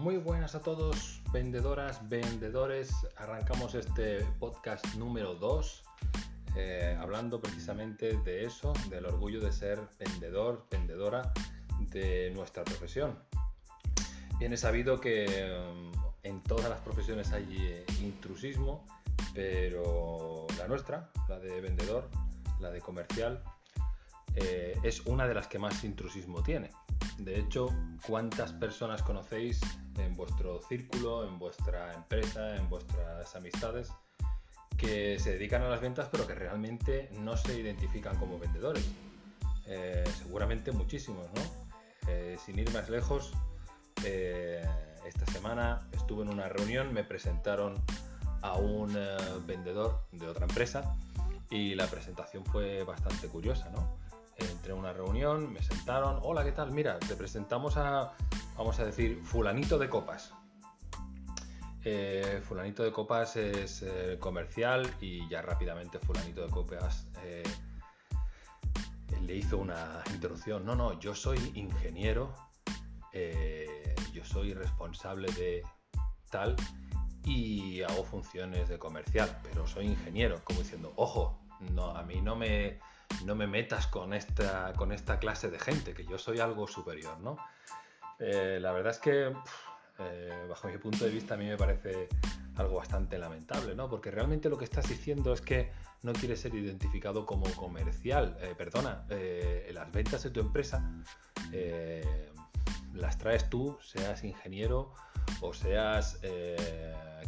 Muy buenas a todos, vendedoras, vendedores. Arrancamos este podcast número 2, eh, hablando precisamente de eso, del orgullo de ser vendedor, vendedora de nuestra profesión. Bien es sabido que um, en todas las profesiones hay eh, intrusismo, pero la nuestra, la de vendedor, la de comercial, eh, es una de las que más intrusismo tiene. De hecho, ¿cuántas personas conocéis en vuestro círculo, en vuestra empresa, en vuestras amistades que se dedican a las ventas pero que realmente no se identifican como vendedores? Eh, seguramente muchísimos, ¿no? Eh, sin ir más lejos, esta semana estuve en una reunión, me presentaron a un vendedor de otra empresa y la presentación fue bastante curiosa, ¿no? Entré a una reunión, me sentaron, hola, ¿qué tal? Mira, te presentamos a, vamos a decir, fulanito de copas. Eh, fulanito de copas es eh, comercial y ya rápidamente fulanito de copas eh, le hizo una introducción. No, no, yo soy ingeniero, yo soy responsable de tal y hago funciones de comercial, pero soy ingeniero, como diciendo, ojo, no, a mí no me, no me metas con esta, con esta clase de gente, que yo soy algo superior, ¿no? Eh, la verdad es que, eh, bajo mi punto de vista, a mí me parece algo bastante lamentable, ¿no? Porque realmente lo que estás diciendo es que no quieres ser identificado como comercial. Eh, perdona, las ventas de tu empresa las traes tú, seas ingeniero o seas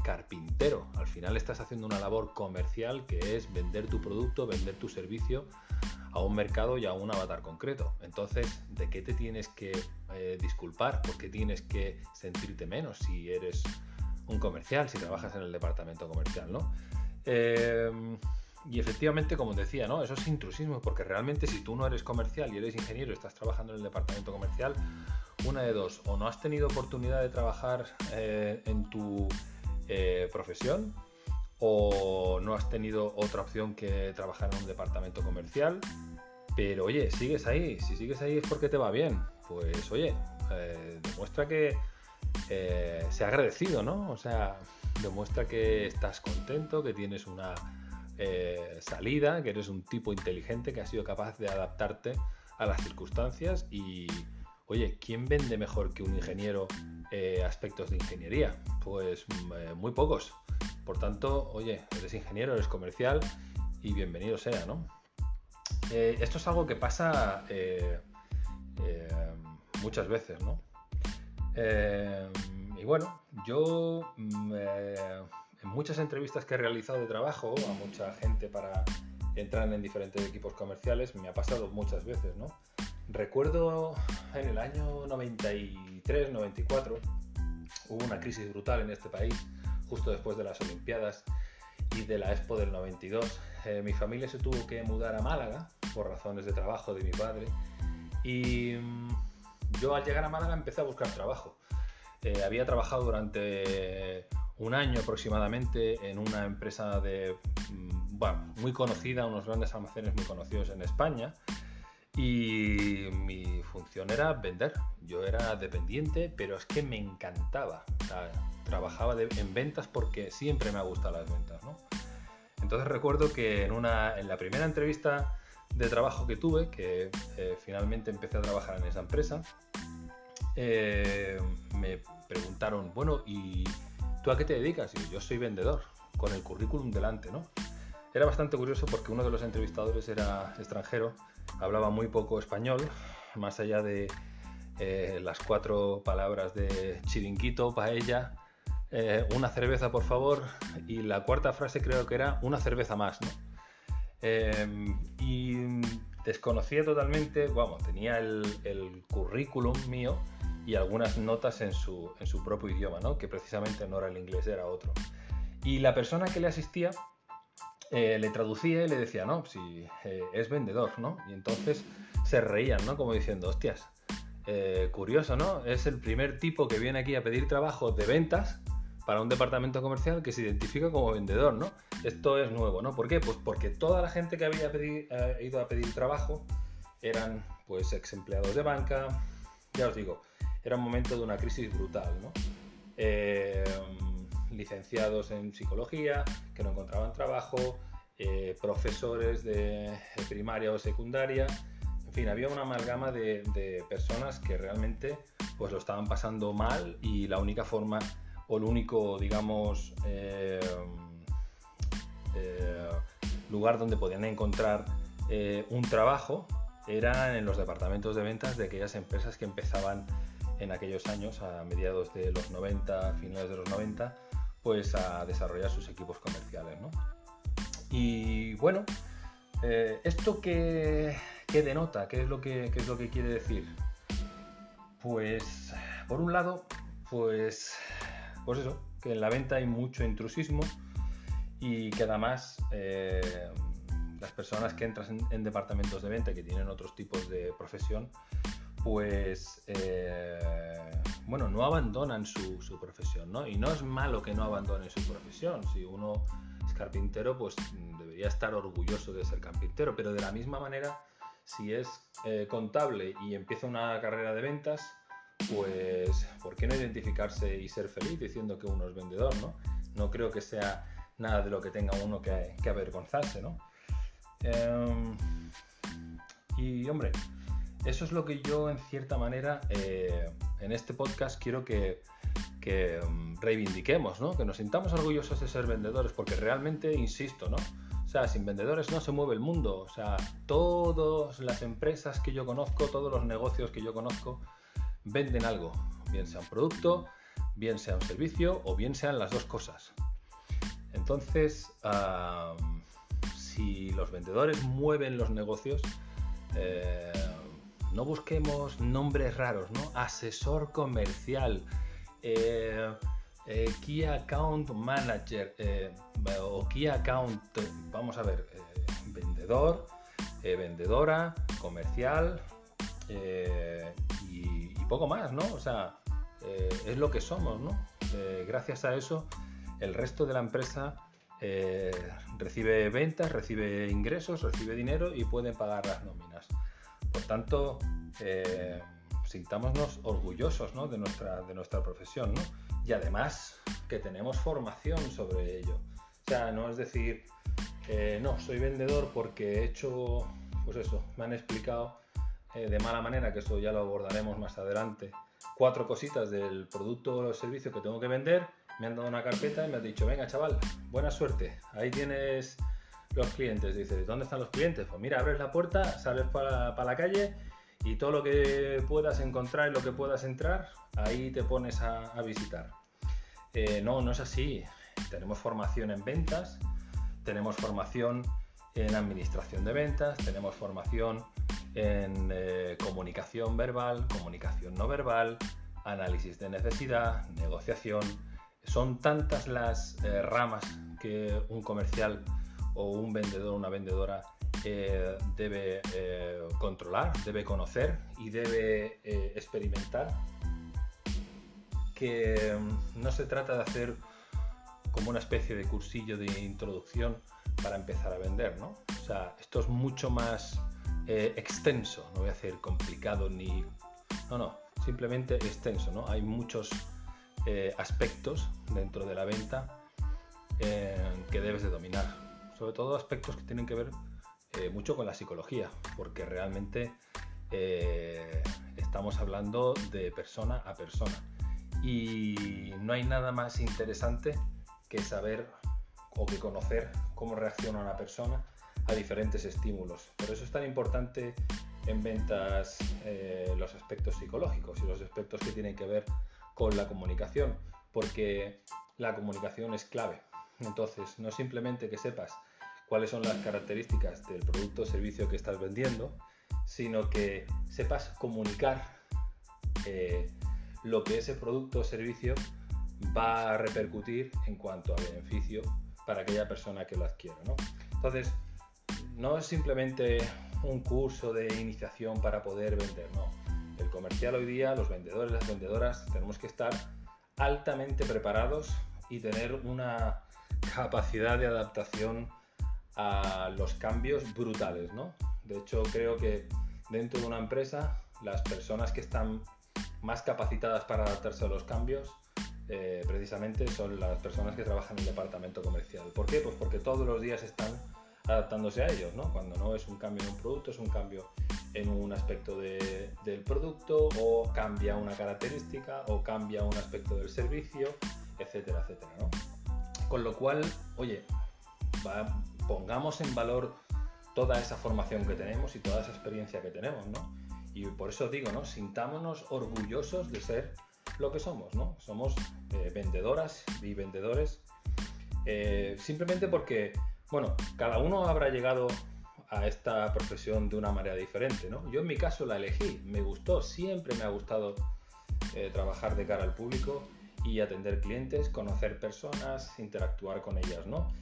carpintero. Al final estás haciendo una labor comercial que es vender tu producto, vender tu servicio a un mercado y a un avatar concreto. Entonces, ¿de qué te tienes que eh, disculpar? ¿Por qué tienes que sentirte menos si eres un comercial, si trabajas en el departamento comercial, ¿no? Em, y efectivamente, como decía, ¿no? Eso es intrusismo, porque realmente si tú no eres comercial y eres ingeniero y estás trabajando en el departamento comercial, una de dos, o no has tenido oportunidad de trabajar eh, en tu eh, profesión, o no has tenido otra opción que trabajar en un departamento comercial, pero oye, sigues ahí, si sigues ahí es porque te va bien, pues oye, eh, demuestra que se ha agradecido, ¿no? O sea, demuestra que estás contento, que tienes una salida, que eres un tipo inteligente que ha sido capaz de adaptarte a las circunstancias y, oye, ¿quién vende mejor que un ingeniero aspectos de ingeniería? Pues mm, muy pocos. Por tanto, oye, eres ingeniero, eres comercial y bienvenido sea, ¿no? Eh, esto es algo que pasa eh, eh, muchas veces, ¿no? y bueno, yo mm, en muchas entrevistas que he realizado de trabajo a mucha gente para entrar en diferentes equipos comerciales me ha pasado muchas veces, ¿no? Recuerdo en el año 93, 94, hubo una crisis brutal en este país justo después de las Olimpiadas y de la Expo del 92. Eh, mi familia se tuvo que mudar a Málaga por razones de trabajo de mi padre y mm, yo al llegar a Málaga empecé a buscar trabajo. Eh, había trabajado durante un año aproximadamente en una empresa de, mm, bueno, muy conocida, unos grandes almacenes muy conocidos en España y mi función era vender. Yo era dependiente, pero es que me encantaba. trabajaba en ventas porque siempre me ha gustado las ventas. ¿no? Entonces recuerdo que en, una, en la primera entrevista de trabajo que tuve, que eh, finalmente empecé a trabajar en esa empresa, eh, me preguntaron, bueno, ¿y tú a qué te dedicas? Y yo soy vendedor, con el currículum delante, ¿no? Era bastante curioso porque uno de los entrevistadores era extranjero, hablaba muy poco español, más allá de eh, las cuatro palabras de chiringuito, paella, eh, una cerveza por favor, y la cuarta frase creo que era una cerveza más, ¿no? Em, y desconocía totalmente, vamos, tenía el, currículum mío y algunas notas en su, en su propio idioma, ¿no? Que precisamente no era el inglés, era otro. Y la persona que le asistía eh, le traducía y le decía, no, si eh, es vendedor, ¿no? Y entonces se reían, ¿no? Como diciendo, hostias, eh, curioso, ¿no? Es el primer tipo que viene aquí a pedir trabajo de ventas para un departamento comercial que se identifica como vendedor, ¿no? Esto es nuevo, ¿no? ¿Por qué? Pues porque toda la gente que había ido a pedir trabajo eran, pues, ex empleados de banca, ya os digo, era un momento de una crisis brutal, ¿no? eh, licenciados en psicología que no encontraban trabajo, eh, profesores de primaria o secundaria, en fin, había una amalgama de, personas que realmente pues lo estaban pasando mal y la única forma o el único, digamos, eh, lugar donde podían encontrar un trabajo era en los departamentos de ventas de aquellas empresas que empezaban en aquellos años, a mediados de los 90, finales de los 90, pues a desarrollar sus equipos comerciales. ¿no? Y bueno, eh, ¿esto qué, denota? ¿Qué es, lo que, es lo que quiere decir? Pues, por un lado, pues, pues eso, que en la venta hay mucho intrusismo y que además eh, las personas que entran en, departamentos de venta que tienen otros tipos de profesión, pues eh, bueno, no abandonan su, profesión, ¿no? Y no es malo que no abandonen su profesión. Si uno es carpintero, pues debería estar orgulloso de ser carpintero, pero de la misma manera, si es eh, contable y empieza una carrera de ventas, pues ¿por qué no identificarse y ser feliz diciendo que uno es vendedor, ¿no? No creo que sea nada de lo que tenga uno que, que avergonzarse, ¿no? Em, y hombre, eso es lo que yo en cierta manera eh, en este podcast quiero que, em, reivindiquemos, ¿no? que nos sintamos orgullosos de ser vendedores, porque realmente, insisto, ¿no? O sea, sin vendedores no se mueve el mundo. O sea, todas las empresas que yo conozco, todos los negocios que yo conozco, venden algo, bien sea un producto, bien sea un servicio o bien sean las dos cosas. Entonces, si los vendedores mueven los negocios, eh, no busquemos nombres raros, ¿no? Asesor comercial, eh, eh, Key Account Manager o Key Account, vamos a ver, vendedor, vendedora, comercial y, y, poco más, ¿no? O sea, es lo que somos, ¿no? gracias a eso, el resto de la empresa eh, recibe ventas, recibe ingresos, recibe dinero y puede pagar las nóminas. Por tanto, eh, sintámonos orgullosos de, nuestra, de nuestra profesión y además que tenemos formación sobre ello. O sea, no es decir, eh, no, soy vendedor porque he hecho, pues eso, me han explicado de mala manera, que eso ya lo abordaremos más adelante, cuatro cositas del producto o servicio que tengo que vender me han dado una carpeta y me han dicho, venga chaval, buena suerte, ahí tienes los clientes. Dice, ¿dónde están los clientes? Pues mira, abres la puerta, sales para, la calle y todo lo que puedas encontrar y lo que puedas entrar, ahí te pones a, visitar. Eh, no, no es así. Tenemos formación en ventas, tenemos formación en administración de ventas, tenemos formación en eh, comunicación verbal, comunicación no verbal, análisis de necesidad, negociación, son tantas las eh, ramas que un comercial o un vendedor o una vendedora eh, debe eh, controlar, debe conocer y debe experimentar, que mm, no se trata de hacer como una especie de cursillo de introducción para empezar a vender, ¿no? O sea, esto es mucho más extenso, no voy a decir complicado ni... No, no, simplemente extenso, ¿no? Hay muchos eh, aspectos dentro de la venta eh, que debes de dominar. Sobre todo aspectos que tienen que ver eh, mucho con la psicología, porque realmente estamos hablando de persona a persona. Y no hay nada más interesante que saber o que conocer cómo reacciona una persona a diferentes estímulos. Por eso es tan importante en ventas los aspectos psicológicos y los aspectos que tienen que ver con la comunicación, porque la comunicación es clave. Entonces, no simplemente que sepas cuáles son las características del producto o servicio que estás vendiendo, sino que sepas comunicar eh, lo que ese producto o servicio va a repercutir en cuanto a beneficio para aquella persona que lo adquiere. Entonces, no es simplemente un curso de iniciación para poder vender, no el comercial hoy día, los vendedores, las vendedoras, tenemos que estar altamente preparados y tener una capacidad de adaptación a los cambios brutales, ¿no? De hecho, creo que dentro de una empresa, las personas que están más capacitadas para adaptarse a los cambios eh, precisamente son las personas que trabajan en el departamento comercial. ¿Por qué? Pues porque todos los días están adaptándose a ellos, ¿no? Cuando no es un cambio en un producto, es un cambio en un aspecto del producto o cambia una característica o cambia un aspecto del servicio, etcétera, etcétera, ¿no? Con lo cual, oye, pongamos en valor toda esa formación que tenemos y toda esa experiencia que tenemos, ¿no? Y por eso digo, ¿no? Sintámonos orgullosos de ser lo que somos, ¿no? Somos eh, vendedoras y vendedores eh, simplemente porque, bueno, cada uno habrá llegado a esta profesión de una manera diferente, ¿no? Yo en mi caso la elegí, me gustó, siempre me ha gustado eh, trabajar de cara al público y atender clientes, conocer personas, interactuar con ellas, ¿no?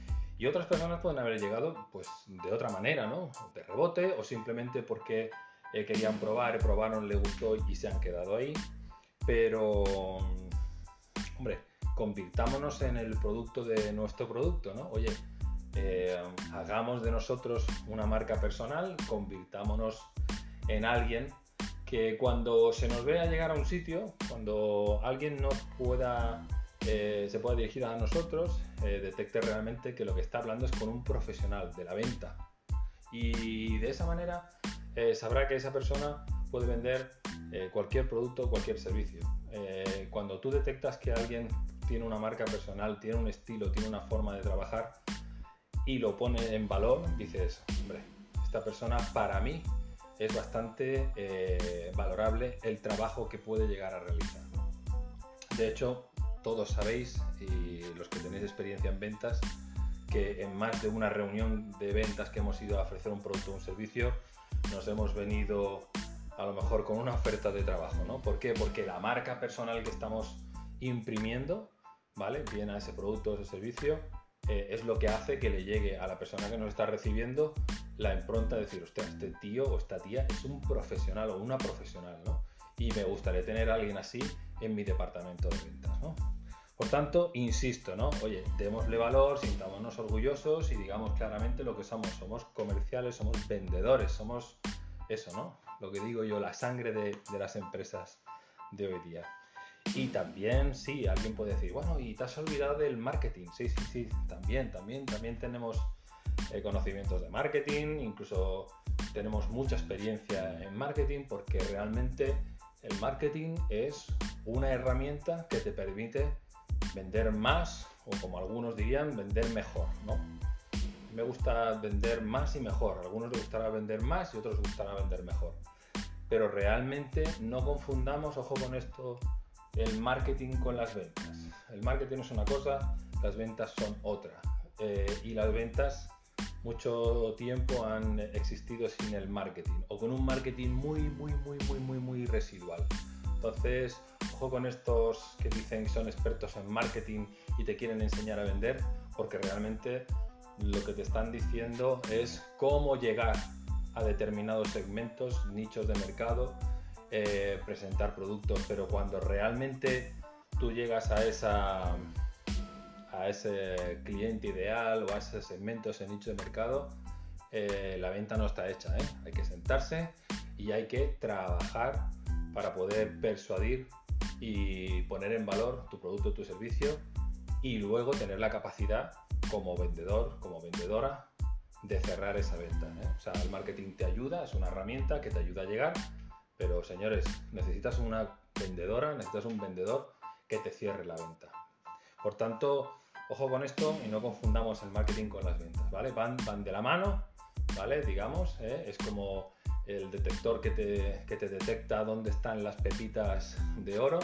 Y otras personas pueden haber llegado pues de otra manera, ¿no? De rebote o simplemente porque querían probar, probaron, le gustó y se han quedado ahí. Pero, hombre, convirtámonos en el producto de nuestro producto, ¿no? Oye, eh, hagamos de nosotros una marca personal, convirtámonos en alguien que cuando se nos vea llegar a un sitio, cuando alguien nos pueda, eh, se pueda dirigir a nosotros, eh, detecte realmente que lo que está hablando es con un profesional de la venta. Y de esa manera sabrá que esa persona puede vender cualquier producto, cualquier servicio. cuando tú detectas que alguien tiene una marca personal, tiene un estilo, tiene una forma de trabajar, y lo pone en valor, dices, hombre, esta persona para mí es bastante eh, valorable el trabajo que puede llegar a realizar. De hecho, todos sabéis, y los que tenéis experiencia en ventas, que en más de una reunión de ventas que hemos ido a ofrecer un producto o un servicio, nos hemos venido a lo mejor con una oferta de trabajo, ¿no? ¿Por qué? Porque la marca personal que estamos imprimiendo, ¿vale? Bien a ese producto o ese servicio, eh, es lo que hace que le llegue a la persona que nos está recibiendo la impronta de decir, usted, este tío o esta tía es un profesional o una profesional, ¿no? Y me gustaría tener a alguien así en mi departamento de ventas, ¿no? Por tanto, insisto, ¿no? Oye, démosle valor, sintámonos orgullosos y digamos claramente lo que somos. Somos comerciales, somos vendedores, somos eso, ¿no? Lo que digo yo, la sangre de, las empresas de hoy día. Y también, sí, alguien puede decir, bueno, y te has olvidado del marketing. Sí, sí, sí, también, también, también tenemos eh, conocimientos de marketing, incluso tenemos mucha experiencia en marketing porque realmente el marketing es una herramienta que te permite vender más o como algunos dirían, vender mejor, ¿no? Me gusta vender más y mejor. A algunos les gustará vender más y otros les gustará vender mejor. Pero realmente no confundamos, ojo con esto, el marketing con las ventas. El marketing es una cosa, las ventas son otra. Eh, y las ventas mucho tiempo han existido sin el marketing o con un marketing muy, muy, muy, muy, muy, muy residual. Entonces, ojo con estos que dicen que son expertos en marketing y te quieren enseñar a vender, porque realmente lo que te están diciendo es cómo llegar a determinados segmentos, nichos de mercado eh, presentar productos, pero cuando realmente tú llegas a esa a ese cliente ideal o a ese segmento, ese nicho de mercado, eh, la venta no está hecha. ¿eh? Hay que sentarse y hay que trabajar para poder persuadir y poner en valor tu producto, tu servicio y luego tener la capacidad como vendedor, como vendedora, de cerrar esa venta. O sea, el marketing te ayuda, es una herramienta que te ayuda a llegar, pero señores, necesitas una vendedora, necesitas un vendedor que te cierre la venta. Por tanto, ojo con esto y no confundamos el marketing con las ventas, ¿vale? Van, van de la mano, ¿vale? Digamos, ¿eh? es como el detector que te, que te detecta dónde están las pepitas de oro,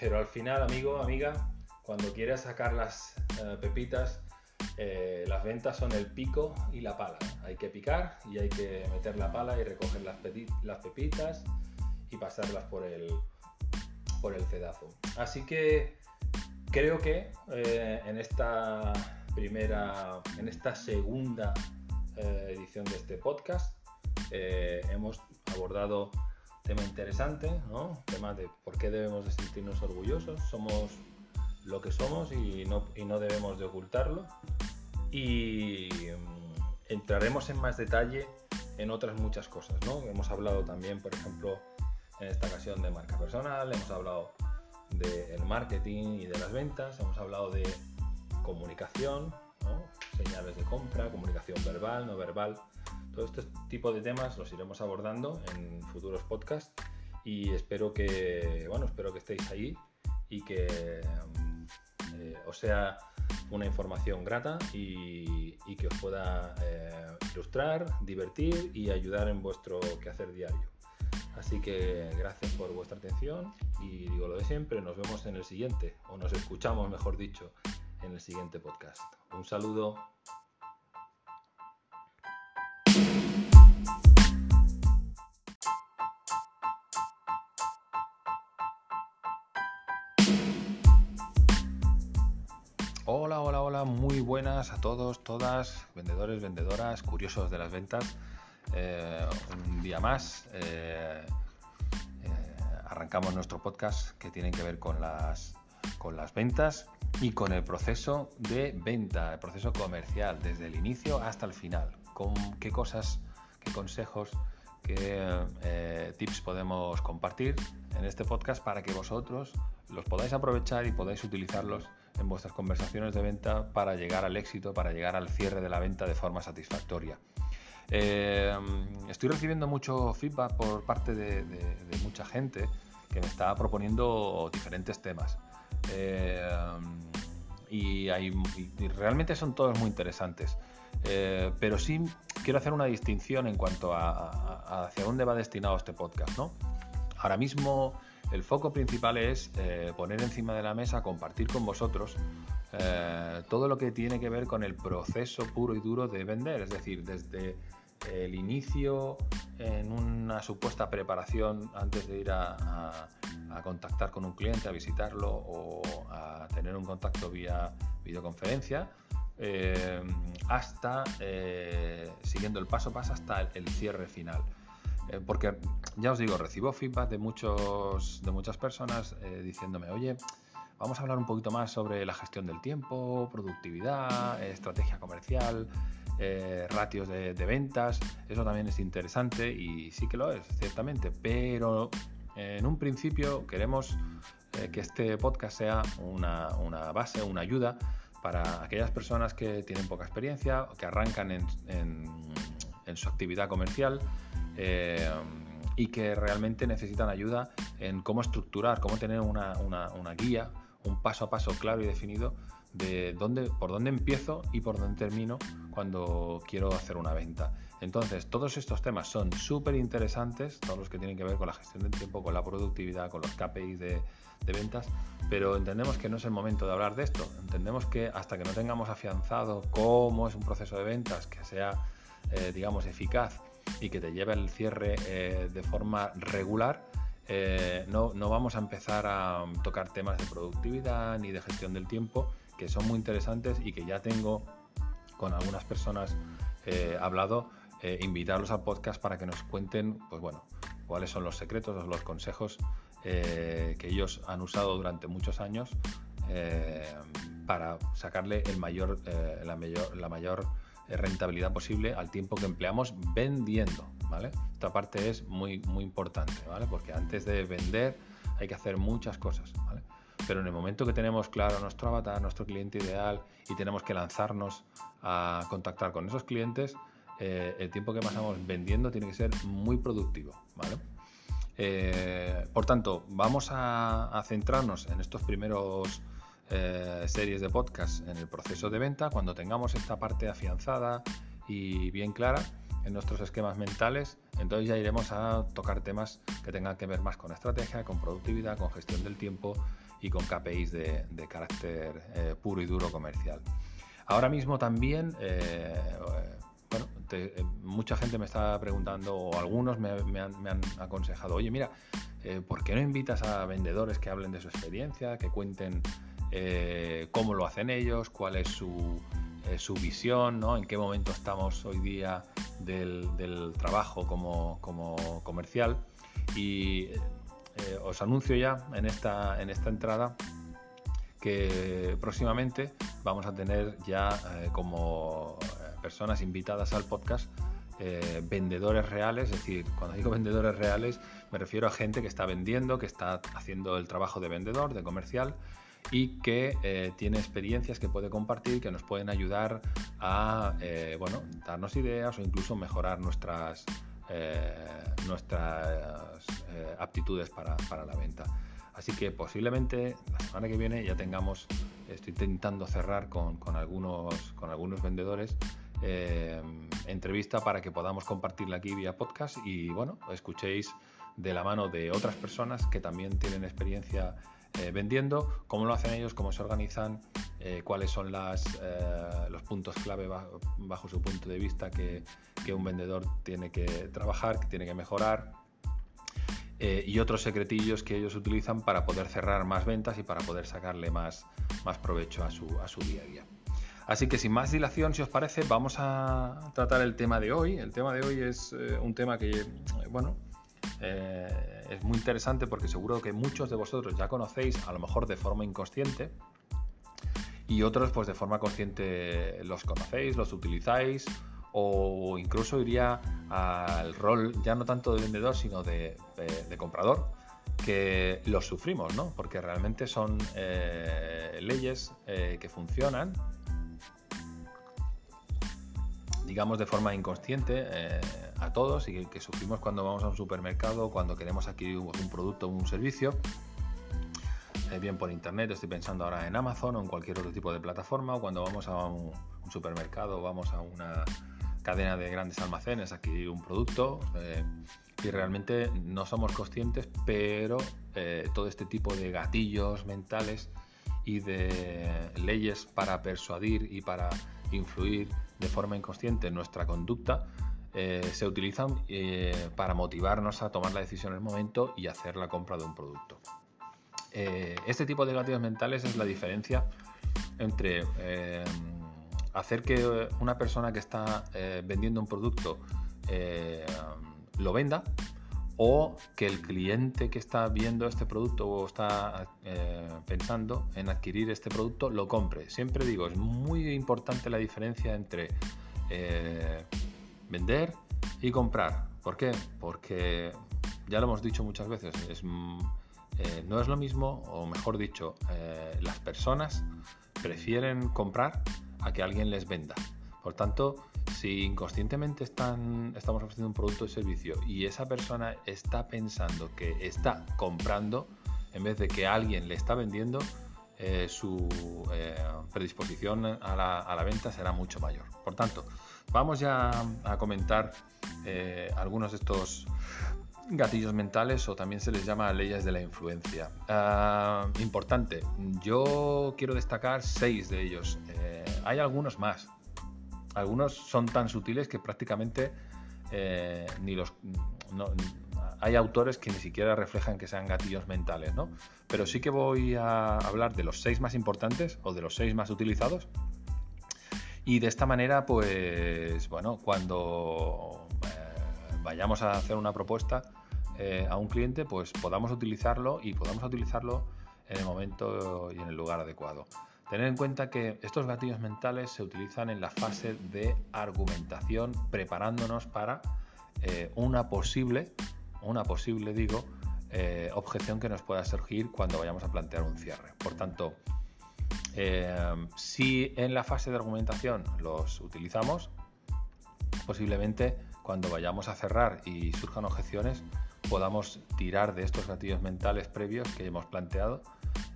pero al final, amigo, amiga, cuando quieres sacar las eh, pepitas, eh, las ventas son el pico y la pala. Hay que picar y hay que meter la pala y recoger las, las pepitas y pasarlas por el, por el cedazo. Así que creo que eh, en esta primera, en esta segunda eh, edición de este podcast eh, hemos abordado tema interesante, ¿no? Tema de por qué debemos de sentirnos orgullosos, somos lo que somos y no, y no debemos de ocultarlo. Y mm, entraremos en más detalle en otras muchas cosas, ¿no? Hemos hablado también, por ejemplo, en esta ocasión de marca personal, hemos hablado del marketing y de las ventas, hemos hablado de comunicación, señales de compra, comunicación verbal, no verbal. Todo este tipo de temas los iremos abordando en futuros podcasts y espero que, bueno, espero que estéis ahí y que eh, os sea una información grata y, que os pueda eh, ilustrar, divertir y ayudar en vuestro quehacer diario. Así que gracias por vuestra atención y digo lo de siempre, nos vemos en el siguiente, o nos escuchamos mejor dicho, en el siguiente podcast. Un saludo. Hola, hola, hola, muy buenas a todos, todas, vendedores, vendedoras, curiosos de las ventas. Eh, un día más eh, eh, arrancamos nuestro podcast que tiene que ver con las, con las ventas y con el proceso de venta, el proceso comercial, desde el inicio hasta el final. Con qué cosas, qué consejos, qué tips podemos compartir en este podcast para que vosotros los podáis aprovechar y podáis utilizarlos en vuestras conversaciones de venta para llegar al éxito, para llegar al cierre de la venta de forma satisfactoria. Eh, estoy recibiendo mucho feedback por parte de, mucha gente que me está proponiendo diferentes temas. Eh, y, realmente son todos muy interesantes. Eh, pero sí quiero hacer una distinción en cuanto a, hacia dónde va destinado este podcast. ¿no? Ahora mismo el foco principal es poner encima de la mesa, compartir con vosotros todo lo que tiene que ver con el proceso puro y duro de vender, es decir, desde el inicio en una supuesta preparación antes de ir a, contactar con un cliente, a visitarlo o a tener un contacto vía videoconferencia, eh, hasta eh, siguiendo el paso a paso hasta el, cierre final. Eh, porque ya os digo, recibo feedback de, muchos, de muchas personas diciéndome, oye, vamos a hablar un poquito más sobre la gestión del tiempo, productividad, estrategia comercial. Eh, ratios de, ventas, eso también es interesante y sí que lo es, ciertamente, pero en un principio queremos eh, que este podcast sea una, base, una ayuda para aquellas personas que tienen poca experiencia, que arrancan en, su actividad comercial eh, y que realmente necesitan ayuda en cómo estructurar, cómo tener una, una guía, un paso a paso claro y definido de dónde, por dónde empiezo y por dónde termino cuando quiero hacer una venta. Entonces, todos estos temas son súper interesantes, todos los que tienen que ver con la gestión del tiempo, con la productividad, con los KPIs de, ventas, pero entendemos que no es el momento de hablar de esto. Entendemos que hasta que no tengamos afianzado cómo es un proceso de ventas que sea, eh, digamos, eficaz y que te lleve al cierre eh, de forma regular, eh, no, no vamos a empezar a tocar temas de productividad ni de gestión del tiempo, que son muy interesantes y que ya tengo con algunas personas eh, hablado, eh, invitarlos al podcast para que nos cuenten, pues bueno, cuáles son los secretos los consejos que ellos han usado durante muchos años para sacarle el mayor, la mayor, la mayor rentabilidad posible al tiempo que empleamos vendiendo, ¿vale? Esta parte es muy, muy importante, ¿vale? Porque antes de vender hay que hacer muchas cosas, ¿vale? pero en el momento que tenemos claro nuestro avatar, nuestro cliente ideal y tenemos que lanzarnos a contactar con esos clientes, eh, el tiempo que pasamos vendiendo tiene que ser muy productivo. Eh, por tanto, vamos a, centrarnos en estos primeros eh, series de podcast en el proceso de venta, cuando tengamos esta parte afianzada y bien clara en nuestros esquemas mentales, entonces ya iremos a tocar temas que tengan que ver más con estrategia, con productividad, con gestión del tiempo y con KPIs de, carácter eh, puro y duro comercial. Ahora mismo también, eh, bueno, eh, mucha gente me está preguntando, o algunos me, han, aconsejado, oye, mira, ¿por qué no invitas a vendedores que hablen de su experiencia, que cuenten cómo lo hacen ellos, cuál es su, su visión, ¿no? en qué momento estamos hoy día del, del trabajo como, como comercial? Y eh, os anuncio ya en esta, en esta entrada que próximamente vamos a tener ya eh, como eh, personas invitadas al podcast eh, vendedores reales, es decir, cuando digo vendedores reales me refiero a gente que está vendiendo, que está haciendo el trabajo de vendedor, de comercial y que eh, tiene experiencias que puede compartir que nos pueden ayudar a eh, bueno, darnos ideas o incluso mejorar nuestras, nuestras aptitudes para, para la venta. Así que posiblemente la semana que viene ya tengamos, estoy intentando cerrar con, algunos, con algunos vendedores eh, entrevista para que podamos compartirla aquí vía podcast y bueno, escuchéis de la mano de otras personas que también tienen experiencia eh, vendiendo, cómo lo hacen ellos, cómo se organizan, eh, cuáles son las, los puntos clave bajo, su punto de vista que, un vendedor tiene que trabajar, que tiene que mejorar eh, y otros secretillos que ellos utilizan para poder cerrar más ventas y para poder sacarle más, más provecho a su, a su día a día. Así que sin más dilación, si os parece, vamos a tratar el tema de hoy. El tema de hoy es eh, un tema que, bueno, eh, es muy interesante porque seguro que muchos de vosotros ya conocéis, a lo mejor de forma inconsciente, y otros pues de forma consciente los conocéis, los utilizáis o incluso iría al rol ya no tanto de vendedor, sino de, comprador, que los sufrimos, ¿no? Porque realmente son eh, leyes eh, que funcionan, digamos, de forma inconsciente a todos y que, sufrimos cuando vamos a un supermercado, cuando queremos adquirir un producto o un servicio. Bien por internet, estoy pensando ahora en Amazon o en cualquier otro tipo de plataforma, o cuando vamos a un, un supermercado, vamos a una cadena de grandes almacenes adquirir un producto eh, y realmente no somos conscientes, pero eh, todo este tipo de gatillos mentales y de leyes para persuadir y para influir de forma inconsciente en nuestra conducta eh, se utilizan para motivarnos a tomar la decisión en el momento y hacer la compra de un producto. este tipo de gatillos mentales es la diferencia entre hacer que una persona que está eh, vendiendo un producto eh, lo venda o que el cliente que está viendo este producto o está eh, pensando en adquirir este producto lo compre. Siempre digo, es muy importante la diferencia entre vender y comprar. ¿Por qué? Porque ya lo hemos dicho muchas veces, no es lo mismo, o mejor dicho, las personas prefieren comprar a que alguien les venda. Por tanto, si inconscientemente están, estamos ofreciendo un producto o servicio y esa persona está pensando que está comprando, en vez de que alguien le está vendiendo, eh, su eh, predisposición a la, venta será mucho mayor. Por tanto, vamos ya a comentar eh, algunos de estos gatillos mentales o también se les llama leyes de la influencia. Ah, importante, yo quiero destacar seis de ellos hay algunos más. Algunos son tan sutiles que prácticamente eh, ni los. hay autores que ni siquiera reflejan que sean gatillos mentales, ¿no? Pero sí que voy a hablar de los seis más importantes o de los seis más utilizados. Y de esta manera, pues, bueno, cuando eh, vayamos a hacer una propuesta eh, a un cliente, pues podamos utilizarlo y podamos utilizarlo en el momento y en el lugar adecuado. Tener en cuenta que estos gatillos mentales se utilizan en la fase de argumentación, preparándonos para eh, una posible, una posible, digo, objeción que nos pueda surgir cuando vayamos a plantear un cierre. Por tanto, eh, si en la fase de argumentación los utilizamos, posiblemente cuando vayamos a cerrar y surjan objeciones, podamos tirar de estos gatillos mentales previos que hemos planteado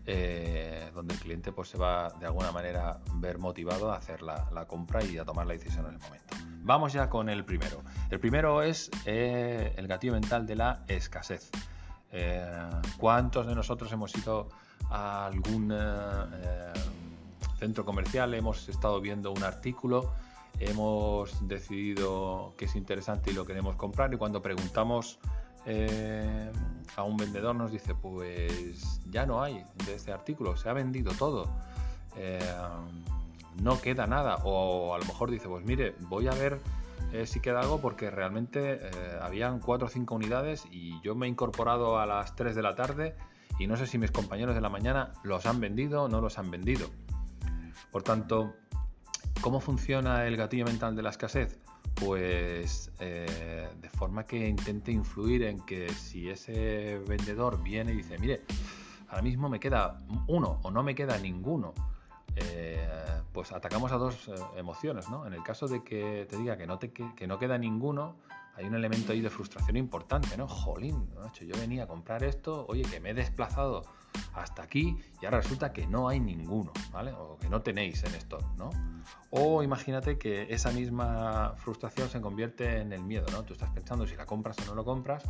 eh, donde el cliente pues, se va de alguna manera ver motivado a hacer la, compra y a tomar la decisión en el momento. Vamos ya con el primero. El primero es eh, el gatillo mental de la escasez. ¿Cuántos de nosotros hemos ido a algún centro comercial, hemos estado viendo un artículo, hemos decidido que es interesante y lo queremos comprar y cuando preguntamos eh, a un vendedor nos dice, pues ya no hay de este artículo, se ha vendido todo, eh, no queda nada. O a lo mejor dice, pues mire, voy a ver eh, si queda algo porque realmente habían 4 o 5 unidades y yo me he incorporado a las 3 de la tarde y no sé si mis compañeros de la mañana los han vendido o no los han vendido. Por tanto, ¿cómo funciona el gatillo mental de la escasez? pues eh, de forma que intente influir en que si ese vendedor viene y dice, mire, ahora mismo me queda uno o no me queda ninguno, eh, pues atacamos a dos eh, emociones, ¿no? En el caso de que te diga que no, te, que no queda ninguno, hay un elemento ahí de frustración importante, ¿no? Jolín, yo venía a comprar esto, oye, que me he desplazado hasta aquí y ahora resulta que no hay ninguno, ¿vale? O que no tenéis en esto, ¿no? O imagínate que esa misma frustración se convierte en el miedo, ¿no? Tú estás pensando si la compras o no lo compras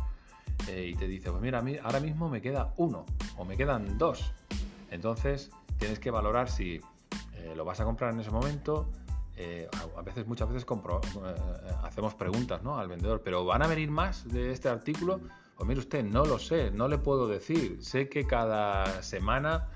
eh, y te dice, pues mira, ahora mismo me queda uno o me quedan dos. Entonces tienes que valorar si eh, lo vas a comprar en ese momento. Eh, a veces, muchas veces hacemos preguntas al vendedor, pero ¿van a venir más de este artículo? Pues mire usted, no lo sé, no le puedo decir. Sé que cada semana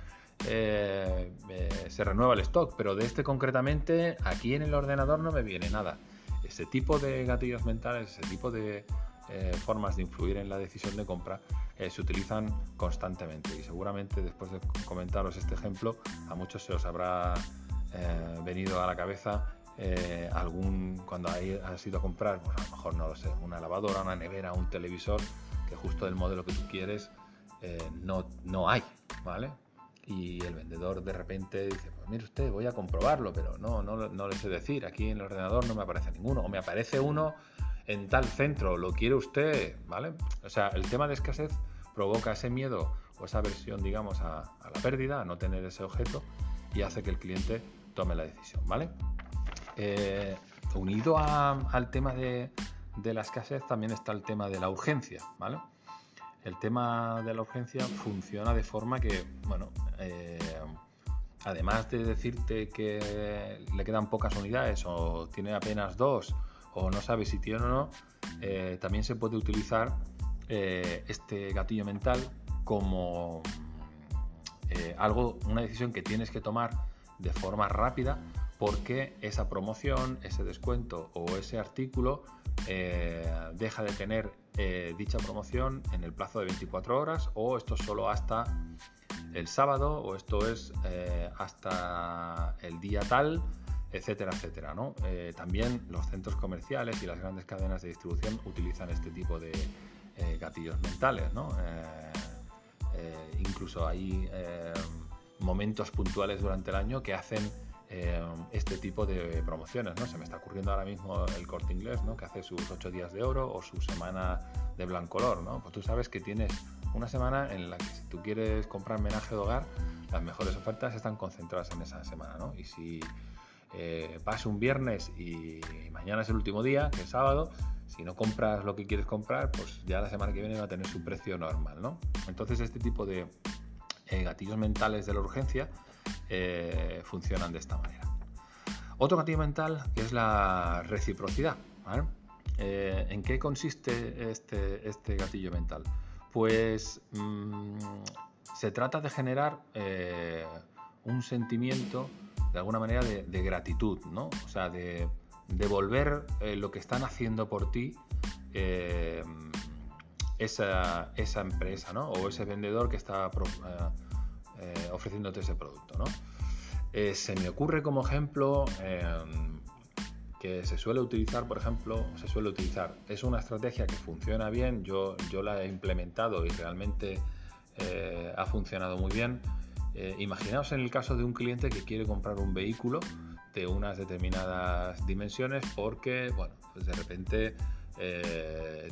eh, eh, se renueva el stock, pero de este concretamente aquí en el ordenador no me viene nada. Ese tipo de gatillos mentales, ese tipo de eh, formas de influir en la decisión de compra se utilizan constantemente y seguramente después de comentaros este ejemplo a muchos se os habrá venido a la cabeza algún cuando has ido a comprar, pues a lo mejor no lo sé, una lavadora, una nevera, un televisor que justo del modelo que tú quieres no, no hay, ¿vale? y el vendedor de repente dice, pues mire usted, voy a comprobarlo, pero no, no, no le sé decir, aquí en el ordenador no me aparece ninguno, o me aparece uno en tal centro, ¿lo quiere usted? ¿Vale? O sea, el tema de escasez provoca ese miedo o esa aversión, digamos, a, la pérdida, a no tener ese objeto, y hace que el cliente tome la decisión, ¿vale? Eh, unido al tema de, la escasez también está el tema de la urgencia, ¿vale? el tema de la urgencia funciona de forma que, bueno, eh, además de decirte que le quedan pocas unidades o tiene apenas dos o no sabe si tiene o no, eh, también se puede utilizar este gatillo mental como algo, una decisión que tienes que tomar de forma rápida porque esa promoción, ese descuento o ese artículo deja de tener eh, dicha promoción en el plazo de 24 horas o esto solo hasta el sábado o esto es eh, hasta el día tal, etcétera, etcétera. ¿no? Eh, también los centros comerciales y las grandes cadenas de distribución utilizan este tipo de gatillos mentales. ¿no? incluso hay momentos puntuales durante el año que hacen eh, este tipo de promociones. ¿no? Se me está ocurriendo ahora mismo el corte inglés, ¿no? que hace sus 8 días de oro o su semana de blancolor. ¿no? Pues tú sabes que tienes una semana en la que si tú quieres comprar menaje de hogar, las mejores ofertas están concentradas en esa semana. ¿no? Y si eh, vas un viernes y mañana es el último día, que es sábado, si no compras lo que quieres comprar, pues ya la semana que viene va a tener su precio normal. ¿no? Entonces este tipo de eh, gatillos mentales de la urgencia eh, funcionan de esta manera. Otro gatillo mental es la reciprocidad. Eh, ¿En qué consiste este, este gatillo mental? Pues mm, se trata de generar un sentimiento de alguna manera de, gratitud, ¿no? O sea, de devolver lo que están haciendo por ti esa, esa, empresa, ¿no? O ese vendedor que está eh, ofreciéndote ese producto. ¿no? Eh, se me ocurre como ejemplo em, que se suele utilizar, por ejemplo, se suele utilizar, es una estrategia que funciona bien, yo, yo la he implementado y realmente eh, ha funcionado muy bien. imaginaos en el caso de un cliente que quiere comprar un vehículo de unas determinadas dimensiones porque, bueno, pues de repente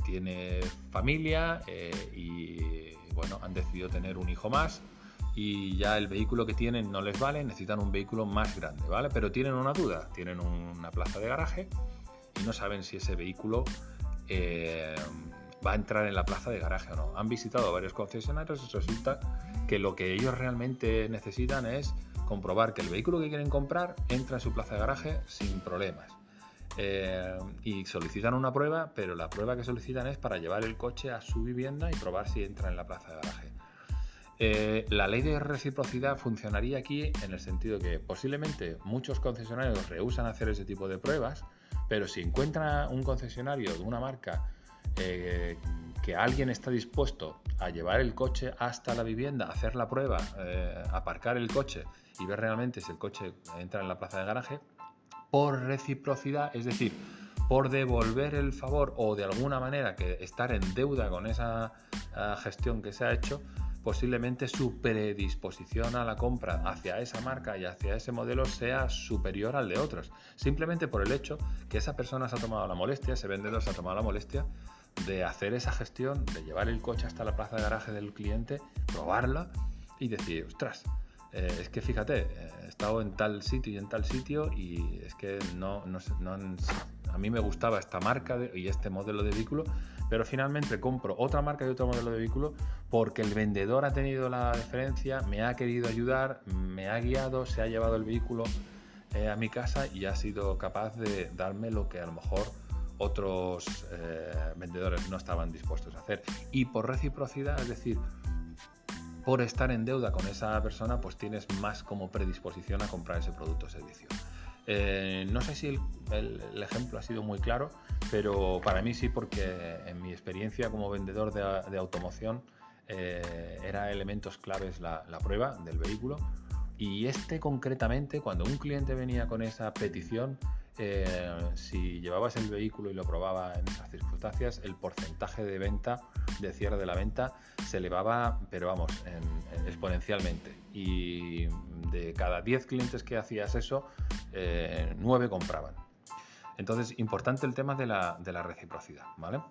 tiene familia y, bueno, han decidido tener un hijo más y ya el vehículo que tienen no les vale, necesitan un vehículo más grande, ¿vale? Pero tienen una duda, tienen una plaza de garaje y no saben si ese vehículo eh, va a entrar en la plaza de garaje o no. Han visitado varios concesionarios y resulta que lo que ellos realmente necesitan es comprobar que el vehículo que quieren comprar entra en su plaza de garaje sin problemas. Eh, y solicitan una prueba, pero la prueba que solicitan es para llevar el coche a su vivienda y probar si entra en la plaza de garaje. Eh, la ley de reciprocidad funcionaría aquí en el sentido que posiblemente muchos concesionarios rehusan hacer ese tipo de pruebas, pero si encuentra un concesionario de una marca eh, que alguien está dispuesto a llevar el coche hasta la vivienda, hacer la prueba, aparcar el coche y ver realmente si el coche entra en la plaza de garaje, por reciprocidad, es decir, por devolver el favor o de alguna manera que estar en deuda con esa ah, gestión que se ha hecho, posiblemente su predisposición a la compra hacia esa marca y hacia ese modelo sea superior al de otros. Simplemente por el hecho que esa persona se ha tomado la molestia, ese vendedor se ha tomado la molestia de hacer esa gestión, de llevar el coche hasta la plaza de garaje del cliente, probarla y decir, ostras, eh, es que fíjate, eh, he estado en tal sitio y en tal sitio y es que no, a mí me gustaba esta marca y este modelo de vehículo, pero finalmente compro otra marca y otro modelo de vehículo porque el vendedor ha tenido la referencia, me ha querido ayudar, me ha guiado, se ha llevado el vehículo eh, a mi casa y ha sido capaz de darme lo que a lo mejor otros vendedores no estaban dispuestos a hacer. Y por reciprocidad, es decir, por estar en deuda con esa persona, pues tienes más como predisposición a comprar ese producto o servicio. Eh, no sé si el, ejemplo ha sido muy claro, pero para mí sí, porque en mi experiencia como vendedor de, automoción eh, era elementos claves la, prueba del vehículo. Y este concretamente, cuando un cliente venía con esa petición, eh, si llevabas el vehículo y lo probaba en esas circunstancias, el porcentaje de venta, de cierre de la venta, se elevaba, pero vamos, exponencialmente. Y de cada 10 clientes que hacías eso, eh, 9 compraban. Entonces, importante el tema de la, reciprocidad, ¿vale?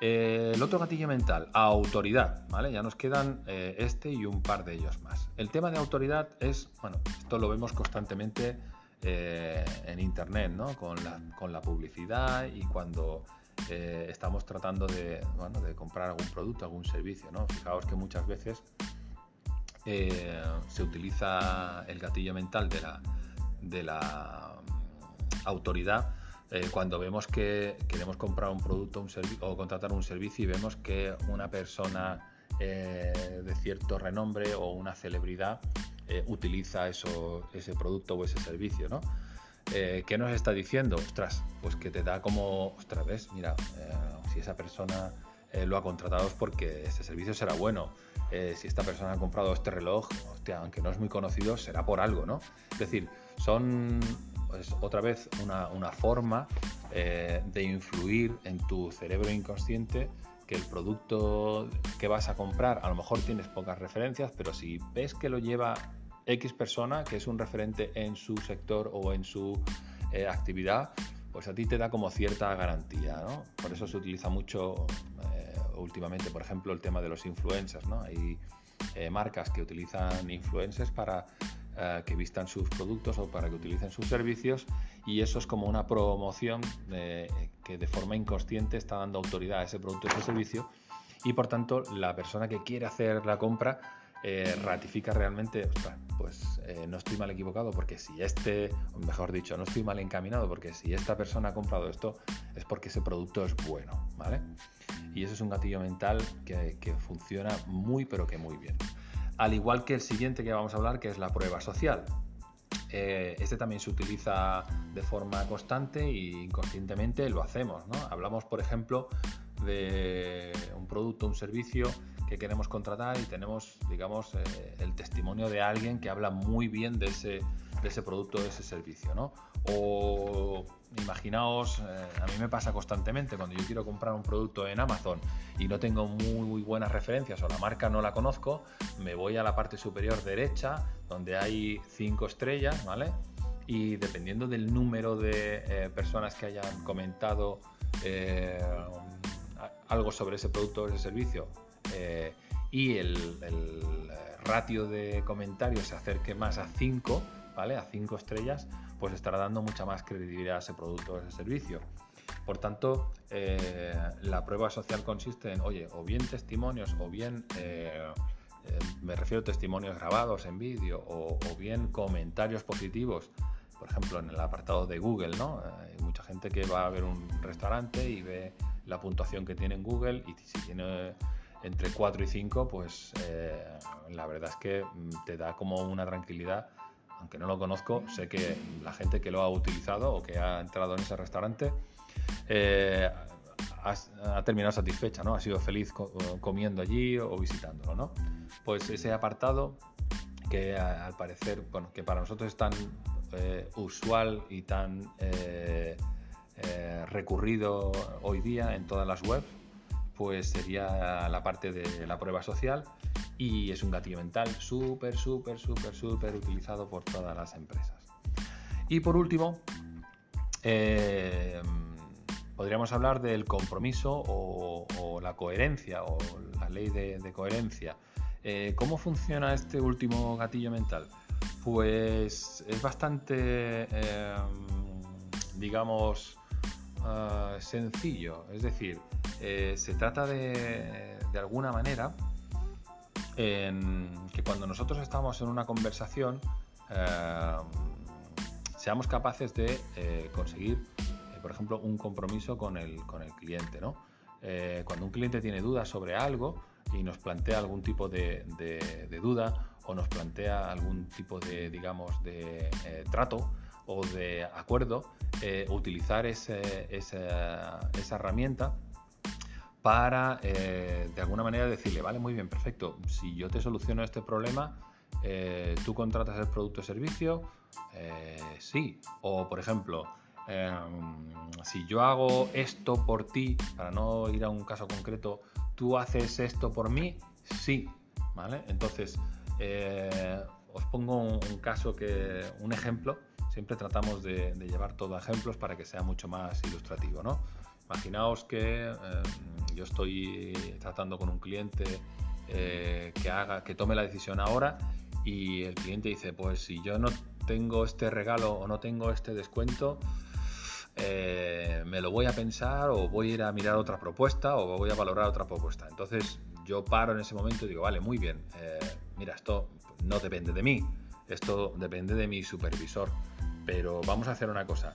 Eh, el otro gatillo mental, autoridad, ¿vale? Ya nos quedan eh, este y un par de ellos más. El tema de autoridad es, bueno, esto lo vemos constantemente eh, en Internet, ¿no? Con la, publicidad y cuando estamos tratando de, de comprar algún producto, algún servicio, ¿no? Fijaos que muchas veces eh, se utiliza el gatillo mental de la, de la mm, autoridad eh, cuando vemos que queremos comprar un producto un o contratar un servicio y vemos que una persona eh, de cierto renombre o una celebridad utiliza eso, ese producto o ese servicio, ¿no? ¿Qué nos está diciendo? Ostras, pues que te da como, ostras, ves, mira, si esa persona lo ha contratado es porque ese servicio será bueno eh, si esta persona ha comprado este reloj, aunque no es muy conocido, será por algo, ¿no? Es decir, son pues, otra vez una, forma eh, de influir en tu cerebro inconsciente que el producto que vas a comprar, a lo mejor tienes pocas referencias, pero si ves que lo lleva X persona, que es un referente en su sector o en su eh, actividad, pues a ti te da como cierta garantía, ¿no? Por eso se utiliza mucho últimamente, por ejemplo, el tema de los influencers. ¿no? Hay eh, marcas que utilizan influencers para eh, que vistan sus productos o para que utilicen sus servicios y eso es como una promoción eh, que de forma inconsciente está dando autoridad a ese producto o ese servicio y por tanto la persona que quiere hacer la compra ratifica realmente, pues no estoy mal equivocado porque si este, mejor dicho, no estoy mal encaminado porque si esta persona ha comprado esto es porque ese producto es bueno, ¿vale? y eso es un gatillo mental que, funciona muy pero que muy bien. Al igual que el siguiente que vamos a hablar, que es la prueba social. Eh, este también se utiliza de forma constante e inconscientemente lo hacemos. ¿no? Hablamos, por ejemplo, de un producto, un servicio que queremos contratar y tenemos, digamos, eh, el testimonio de alguien que habla muy bien de ese, de ese producto, de ese servicio. ¿no? O imaginaos, eh, a mí me pasa constantemente cuando yo quiero comprar un producto en Amazon y no tengo muy, buenas referencias o la marca no la conozco, me voy a la parte superior derecha donde hay cinco estrellas, ¿vale? Y dependiendo del número de eh, personas que hayan comentado eh, algo sobre ese producto o ese servicio y el, el ratio de comentarios se acerque más a 5, ¿vale? A 5 estrellas, pues estará dando mucha más credibilidad a ese producto o ese servicio. Por tanto, eh, la prueba social consiste en, oye, o bien testimonios, o bien, eh, eh, me refiero a testimonios grabados en vídeo, o, bien comentarios positivos, por ejemplo, en el apartado de Google, ¿no? Hay mucha gente que va a ver un restaurante y ve la puntuación que tiene en Google y si tiene entre 4 y 5, pues la verdad es que mm, te da como una tranquilidad aunque no lo conozco, sé que la gente que lo ha utilizado o que ha entrado en ese restaurante eh, ha, terminado satisfecha, ¿no? Ha sido feliz comiendo allí o visitándolo, ¿no? Pues ese apartado que al parecer, bueno, que para nosotros es tan eh, usual y tan eh, recurrido hoy día en todas las webs, pues sería la parte de la prueba social y es un gatillo mental súper, súper, súper, súper utilizado por todas las empresas. Y por último, eh, podríamos hablar del compromiso o, la coherencia o la ley de, coherencia. Eh, ¿Cómo funciona este último gatillo mental? Pues es bastante, eh, digamos, sencillo. Es decir, se trata de, de alguna manera, en que cuando nosotros estamos en una conversación, seamos capaces de eh, conseguir, eh, por ejemplo, un compromiso con el, con el cliente. ¿no? Eh, cuando un cliente tiene dudas sobre algo y nos plantea algún tipo de, duda o nos plantea algún tipo de, digamos, de trato o de acuerdo, utilizar esa, herramienta para de alguna manera decirle, vale, muy bien, perfecto, si yo te soluciono este problema, tú contratas el producto o servicio, eh, sí. O, por ejemplo, em, si yo hago esto por ti, para no ir a un caso concreto, tú haces esto por mí, sí. ¿Vale? Entonces, eh, os pongo un, caso que, un ejemplo. Siempre tratamos de, llevar todo a ejemplos para que sea mucho más ilustrativo, ¿no? Imaginaos que em, yo estoy tratando con un cliente eh, que haga, que tome la decisión ahora y el cliente dice, pues si yo no tengo este regalo o no tengo este descuento, eh, me lo voy a pensar o voy a ir a mirar otra propuesta o voy a valorar otra propuesta. Entonces yo paro en ese momento y digo, vale, muy bien, eh, mira, esto no depende de mí, esto depende de mi supervisor, pero vamos a hacer una cosa.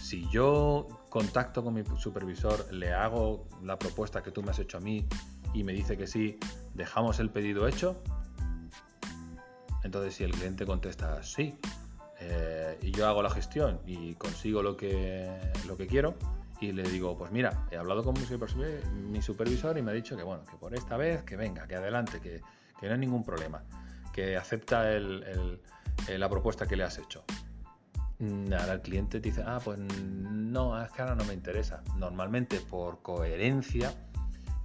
Si yo contacto con mi supervisor, le hago la propuesta que tú me has hecho a mí y me dice que sí, dejamos el pedido hecho. Entonces si el cliente contesta sí, eh, y yo hago la gestión y consigo lo que, lo que quiero y le digo, pues mira, he hablado con mi supervisor, y me ha dicho que bueno, que por esta vez, que venga, que adelante, que, no hay ningún problema, que acepta la propuesta que le has hecho. Mm, ahora el cliente te dice, ah, pues no, es que ahora no me interesa. Normalmente por coherencia,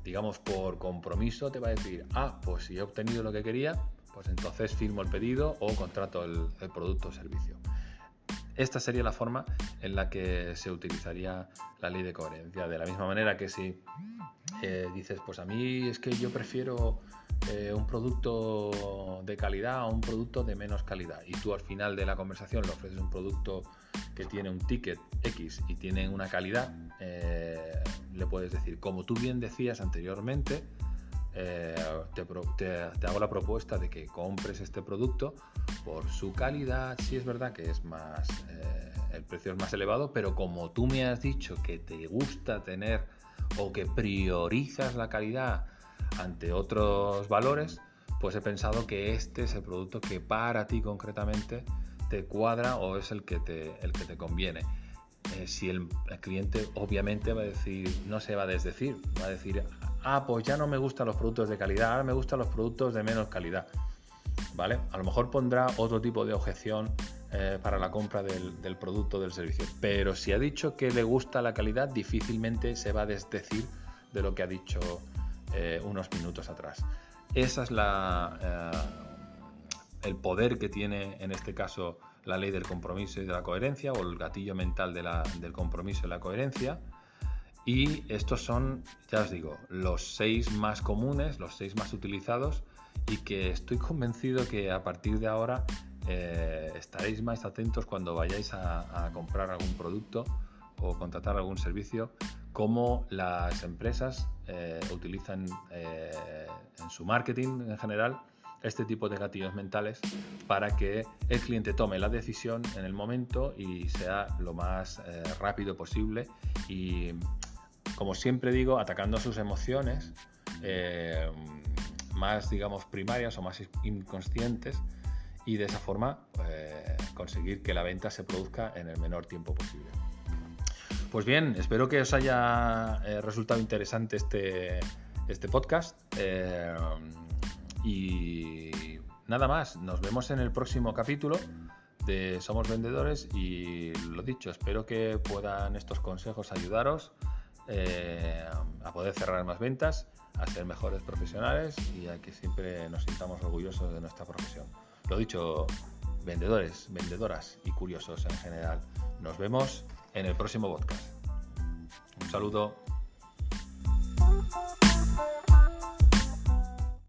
digamos por compromiso, te va a decir, ah, pues si he obtenido lo que quería, pues entonces firmo el pedido o contrato el, producto o servicio. Esta sería la forma en la que se utilizaría la ley de coherencia. De la misma manera que si eh, dices, pues a mí es que yo prefiero eh, un producto de calidad a un producto de menos calidad y tú al final de la conversación le ofreces un producto que tiene un ticket X y tiene una calidad, eh, le puedes decir, como tú bien decías anteriormente, te, hago la propuesta de que compres este producto por su calidad. Sí es verdad que es más, eh, el precio es más elevado, pero como tú me has dicho que te gusta tener o que priorizas la calidad ante otros valores, pues he pensado que este es el producto que para ti concretamente te cuadra o es el que te, el que te conviene. Eh, si el, el, cliente obviamente va a decir, no se va a desdecir, va a decir, ah, pues ya no me gustan los productos de calidad, ahora me gustan los productos de menos calidad. ¿Vale? A lo mejor pondrá otro tipo de objeción eh, para la compra del, producto o del servicio. Pero si ha dicho que le gusta la calidad, difícilmente se va a desdecir de lo que ha dicho eh, unos minutos atrás. Esa es la, eh, el poder que tiene en este caso la ley del compromiso y de la coherencia o el gatillo mental del compromiso y la coherencia y estos son, ya os digo, los seis más comunes, los seis más utilizados y que estoy convencido que a partir de ahora eh, estaréis más atentos cuando vayáis a, comprar algún producto o contratar algún servicio, cómo las empresas eh, utilizan eh, en su marketing en general este tipo de gatillos mentales para que el cliente tome la decisión en el momento y sea lo más rápido posible y como siempre digo, atacando sus emociones eh, más, digamos, primarias o más inconscientes y de esa forma eh, conseguir que la venta se produzca en el menor tiempo posible. Pues bien, espero que os haya eh, resultado interesante este, este podcast y nada más, nos vemos en el próximo capítulo de Somos Vendedores y lo dicho, espero que puedan estos consejos ayudaros eh, a poder cerrar más ventas, a ser mejores profesionales y a que siempre nos sintamos orgullosos de nuestra profesión. Lo dicho, vendedores, vendedoras y curiosos en general. Nos vemos en el próximo podcast. Un saludo.